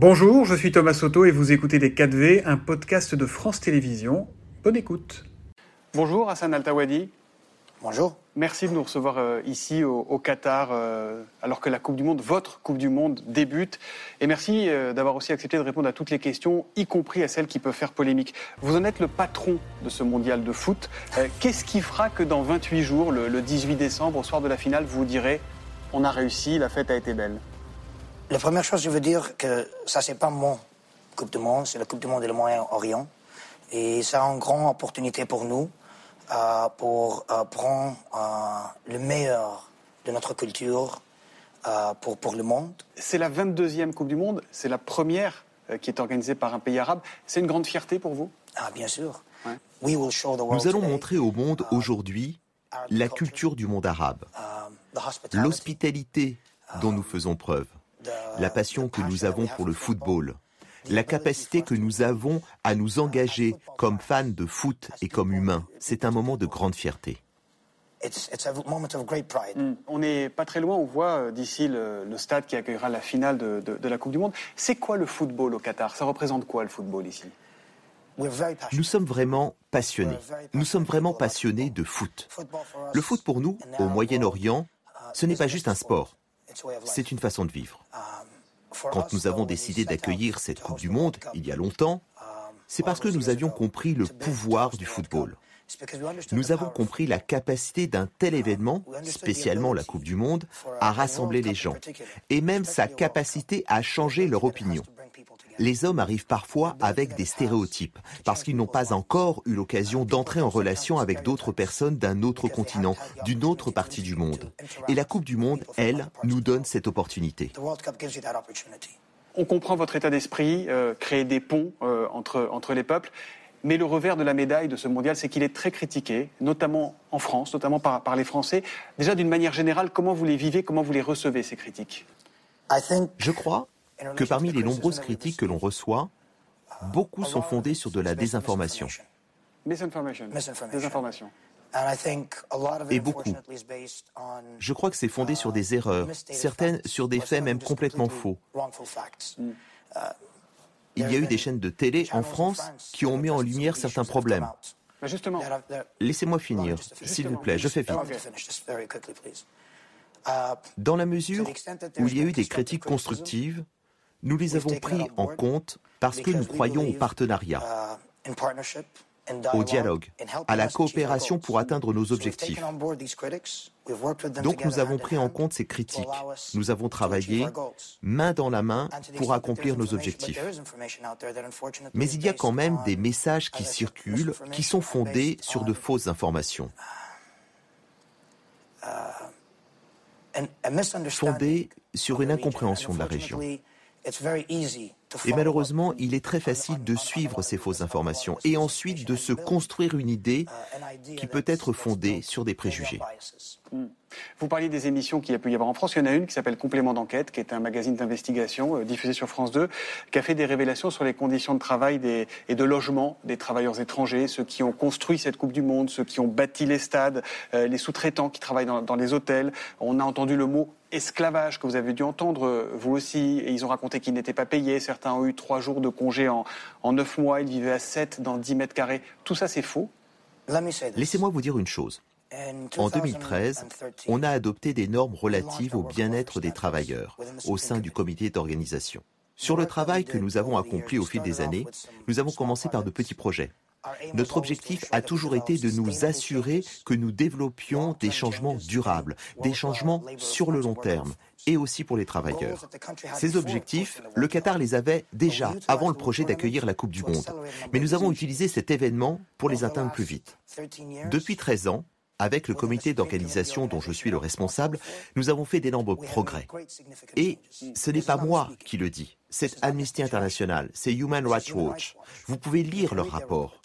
Bonjour, je suis Thomas Soto et vous écoutez Les 4V, un podcast de France Télévisions. Bonne écoute. Bonjour Hassan Altawadi. Bonjour. Merci de nous recevoir euh, ici au, Qatar, euh, alors que la Coupe du Monde, votre Coupe du Monde, débute. Et merci euh, d'avoir aussi accepté de répondre à toutes les questions, y compris à celles qui peuvent faire polémique. Vous en êtes le patron de ce mondial de foot. Qu'est-ce qui fera que dans 28 jours, le, le 18 décembre, au soir de la finale, vous direz on a réussi, la fête a été belle? La première chose, je veux dire que ça, c'est pas mon Coupe du Monde, c'est la Coupe du Monde et le Moyen-Orient. Et c'est une grande opportunité pour nous euh, pour euh, prendre euh, le meilleur de notre culture pour, pour le monde. C'est la 22e Coupe du Monde, c'est la première qui est organisée par un pays arabe. C'est une grande fierté pour vous? Ah, bien sûr. Nous allons montrer au monde aujourd'hui la culture du monde arabe, l'hospitalité dont nous faisons preuve, la passion que nous avons pour le football, la capacité que nous avons à nous engager comme fans de foot et comme humains. C'est un moment de grande fierté. Hmm. On n'est pas très loin, on voit euh, d'ici le, stade qui accueillera la finale de, la Coupe du Monde. C'est quoi le football au Qatar? Ça représente quoi le football ici? Nous sommes vraiment passionnés. Nous sommes vraiment passionnés de foot. Le foot pour nous, au Moyen-Orient, ce n'est pas juste un sport, c'est une façon de vivre. Quand nous avons décidé d'accueillir cette Coupe du Monde il y a longtemps, c'est parce que nous avions compris le pouvoir du football. Nous avons compris la capacité d'un tel événement, spécialement la Coupe du Monde, à rassembler les gens, et même sa capacité à changer leur opinion les hommes arrivent parfois avec des stéréotypes, parce qu'ils n'ont pas encore eu l'occasion d'entrer en relation avec d'autres personnes d'un autre continent, d'une autre partie du monde. Et la Coupe du Monde, elle, nous donne cette opportunité. On comprend votre état d'esprit, euh, créer des ponts euh, entre, entre les peuples. Mais le revers de la médaille de ce mondial, c'est qu'il est très critiqué, notamment en France, notamment par, par les Français. Déjà, d'une manière générale, comment vous les vivez, comment vous les recevez, ces critiques? Je crois que parmi les nombreuses critiques que l'on reçoit, beaucoup sont fondées sur de la désinformation. Désinformation. Et beaucoup. Je crois que c'est fondé sur des erreurs, certaines sur des faits même complètement faux. Mm. Il y a eu des chaînes de télé en France qui ont mis en lumière certains problèmes. Justement. Laissez-moi finir, s'il vous plaît, je fais vite. Dans la mesure où il y a eu des critiques constructives, nous les avons pris en compte parce que nous croyons au partenariat, au dialogue, à la coopération pour atteindre nos objectifs. Donc nous avons pris en compte ces critiques. Nous avons travaillé main dans la main pour accomplir nos objectifs. Mais il y a quand même des messages qui circulent qui sont fondés sur de fausses informations. Fondés sur une incompréhension de la région. Et malheureusement, il est très facile de suivre ces fausses informations et ensuite de se construire une idée uh, qui peut être fondée sur des préjugés. Vous parliez des émissions qu'il y a pu y avoir en France. Il y en a une qui s'appelle Complément d'enquête, qui est un magazine d'investigation euh, diffusé sur France 2, qui a fait des révélations sur les conditions de travail et de logement des travailleurs étrangers, ceux qui ont construit cette Coupe du Monde, ceux qui ont bâti les stades, euh, les sous-traitants qui travaillent dans, les hôtels. On a entendu le mot esclavage que vous avez dû entendre euh, vous aussi. Et ils ont raconté qu'ils n'étaient pas payés. Certains ont eu trois jours de congé en, en neuf mois. Ils vivaient à sept dans dix mètres carrés. Tout ça, c'est faux. Laissez-moi vous dire une chose. En 2013, on a adopté des normes relatives au bien-être des travailleurs au sein du comité d'organisation. Sur le travail que nous avons accompli au fil des années, nous avons commencé par de petits projets. Notre objectif a toujours été de nous assurer que nous développions des changements durables, des changements sur le long terme, et aussi pour les travailleurs. Ces objectifs, le Qatar les avait déjà avant le projet d'accueillir la Coupe du Monde. Mais nous avons utilisé cet événement pour les atteindre plus vite. Depuis 13 ans, avec le comité d'organisation dont je suis le responsable, nous avons fait d'énormes progrès. Et ce n'est pas moi qui le dis, c'est Amnesty International, c'est Human Rights Watch. Vous pouvez lire leurs rapports.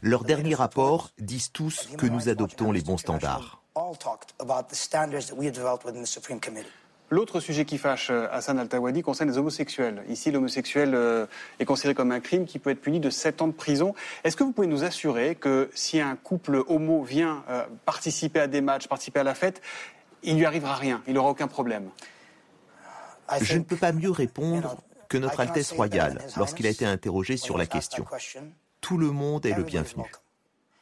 Leurs derniers rapports disent tous que nous adoptons les bons standards. L'autre sujet qui fâche euh, Hassan Al-Tawadi concerne les homosexuels. Ici, l'homosexuel euh, est considéré comme un crime qui peut être puni de 7 ans de prison. Est-ce que vous pouvez nous assurer que si un couple homo vient euh, participer à des matchs, participer à la fête, il lui arrivera rien, il n'aura aucun problème? Je ne peux pas mieux répondre que notre Altesse royale lorsqu'il a été interrogé sur la question. Tout le monde est le bienvenu.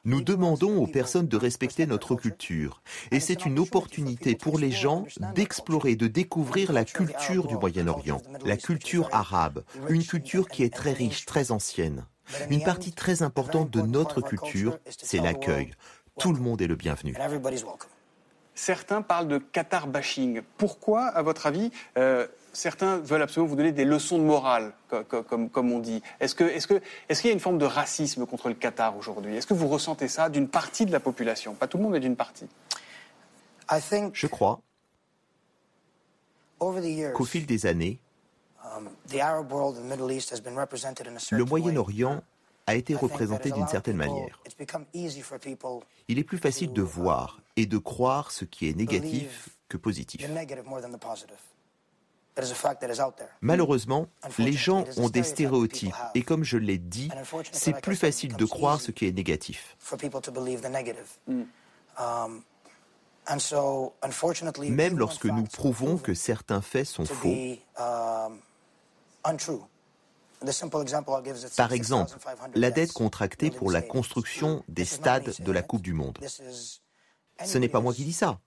Nous demandons aux personnes de respecter notre culture et c'est une opportunité pour les gens d'explorer, de découvrir la culture du Moyen-Orient, la culture arabe, une culture qui est très riche, très ancienne. Une partie très importante de notre culture, c'est l'accueil. Tout le monde est le bienvenu. Certains parlent de Qatar bashing. Pourquoi, à votre avis, euh, certains veulent absolument vous donner des leçons de morale, comme, on dit? Est-ce qu'il est est y a une forme de racisme contre le Qatar aujourd'hui? Est-ce que vous ressentez ça d'une partie de la population? Pas tout le monde, mais d'une partie. Je crois qu'au fil des années, um, le Moyen-Orient a été représenté d'une certaine manière. Il est plus facile de voir et de croire ce qui est négatif que positif. Malheureusement, les gens ont des stéréotypes et comme je l'ai dit, c'est plus facile de croire ce qui est négatif. Même lorsque nous prouvons que certains faits sont faux, par exemple, la dette contractée pour la construction des stades de la Coupe du Monde. Ce n'est pas moi qui dis ça.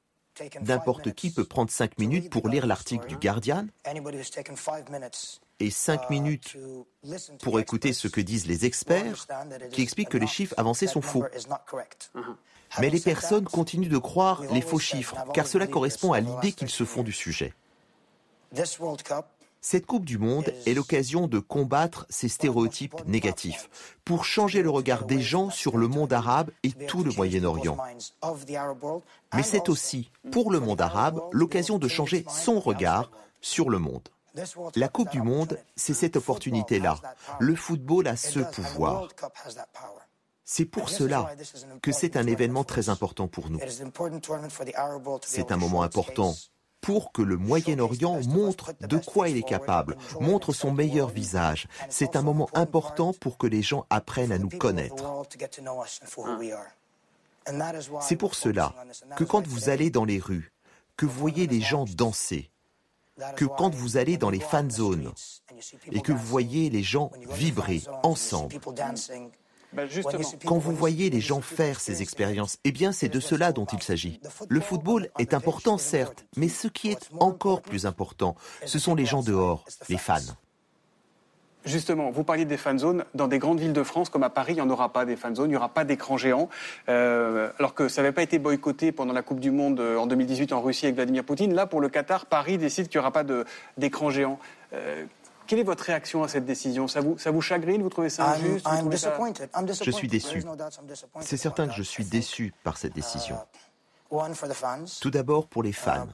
N'importe qui peut prendre cinq minutes pour lire l'article du Guardian et cinq uh, minutes pour écouter ce que disent les experts qui expliquent que les chiffres avancés sont faux. Uh-huh. Mais les personnes continuent de croire les faux chiffres car cela correspond à l'idée qu'ils se font du sujet. Cette Coupe du Monde est l'occasion de combattre ces stéréotypes négatifs, pour changer le regard des gens sur le monde arabe et tout le Moyen-Orient. Mais c'est aussi, pour le monde arabe, l'occasion de changer son regard sur le monde. La Coupe du Monde, c'est cette opportunité-là. Le football a ce pouvoir. C'est pour cela que c'est un événement très important pour nous. C'est un moment important pour que le Moyen-Orient montre de quoi il est capable, montre son meilleur visage. C'est un moment important pour que les gens apprennent à nous connaître. C'est pour cela que quand vous allez dans les rues, que vous voyez les gens danser, que quand vous allez dans les fan zones et que vous voyez les gens vibrer ensemble, bah, Quand vous voyez les gens faire ces expériences, eh bien c'est de cela dont il s'agit. Le football est important certes, mais ce qui est encore plus important, ce sont les gens dehors, les fans. Justement, vous parliez des fan zones. Dans des grandes villes de France, comme à Paris, il n'y en aura pas des fan zones, il n'y aura pas d'écran géant. Euh, alors que ça n'avait pas été boycotté pendant la Coupe du Monde euh, en 2018 en Russie avec Vladimir Poutine. Là, pour le Qatar, Paris décide qu'il n'y aura pas d'écran géant. Euh, quelle est votre réaction à cette décision? Ça vous, ça vous chagrine? Vous trouvez ça injuste? Je suis déçu. C'est certain que je suis déçu par cette décision. Uh, Tout d'abord pour les uh, fans.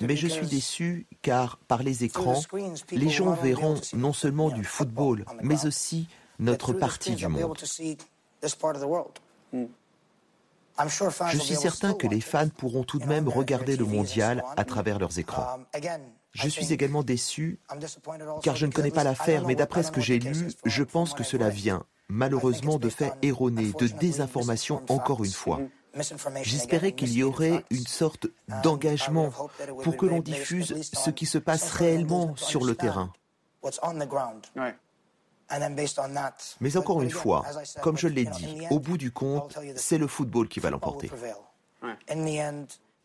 Mais je suis déçu car par les écrans, les gens verront non seulement du football, mais aussi notre partie du monde. Je suis certain que les fans pourront tout de même regarder le mondial à travers leurs écrans. Um, je suis également déçu car je ne connais pas l'affaire, mais d'après ce que j'ai lu, je pense que cela vient malheureusement de faits erronés, de désinformation encore une fois. J'espérais qu'il y aurait une sorte d'engagement pour que l'on diffuse ce qui se passe réellement sur le terrain. Mais encore une fois, comme je l'ai dit, au bout du compte, c'est le football qui va l'emporter.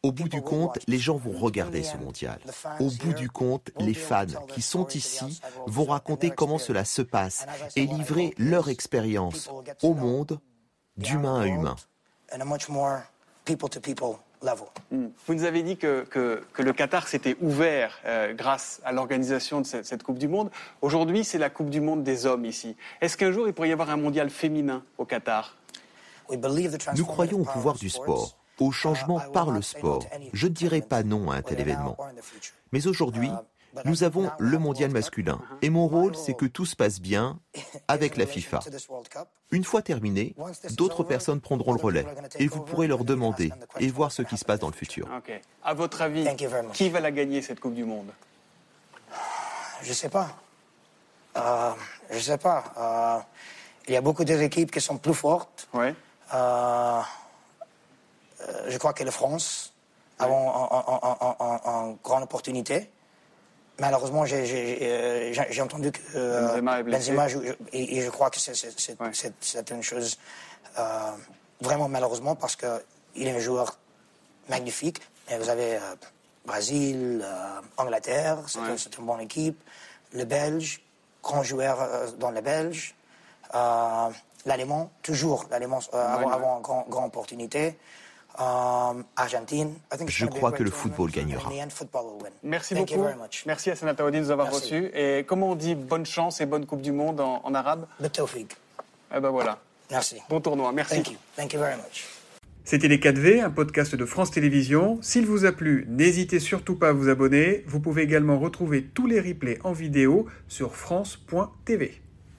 Au bout du compte, les gens vont regarder ce mondial. Au bout du compte, les fans qui sont ici vont raconter comment cela se passe et livrer leur expérience au monde d'humain à humain. Hmm. Vous nous avez dit que, le Qatar s'était ouvert euh, grâce à l'organisation de cette, cette, Coupe du Monde. Aujourd'hui, c'est la Coupe du Monde des hommes ici. Est-ce qu'un jour, il pourrait y avoir un mondial féminin au Qatar? Nous croyons au pouvoir du sport au changement par le sport. Je ne dirais pas non à un tel événement. Mais aujourd'hui, nous avons le mondial masculin. Et mon rôle, c'est que tout se passe bien avec la FIFA. Une fois terminé, d'autres personnes prendront le relais. Et vous pourrez leur demander et voir ce qui se passe dans le futur. À votre avis, qui va la gagner, cette Coupe du Monde? Je ne sais pas. Euh, je ne sais pas. Euh, il y a beaucoup d'équipes qui sont plus fortes. Ouais. Euh, je crois que la France a une grande opportunité. Malheureusement, j'ai entendu que Benzema, joue, et, je crois que c'est une chose vraiment malheureusement parce qu'il est un joueur magnifique. Et vous avez Brésil, Angleterre, c'est une bonne équipe. Le Belge, grand joueur dans le Belge. L'Allemand, toujours l'Allemand avant, avant, une grande grand opportunité. Um, Argentine. Je crois que le football gagnera. Merci beaucoup. Merci à Senata de nous avoir reçus. Et comment on dit bonne chance et bonne Coupe du Monde en, arabe? Eh ben voilà. Merci. Bon tournoi. Merci. Thank you. Thank you very much. C'était Les 4V, un podcast de France Télévisions. S'il vous a plu, n'hésitez surtout pas à vous abonner. Vous pouvez également retrouver tous les replays en vidéo sur France.tv.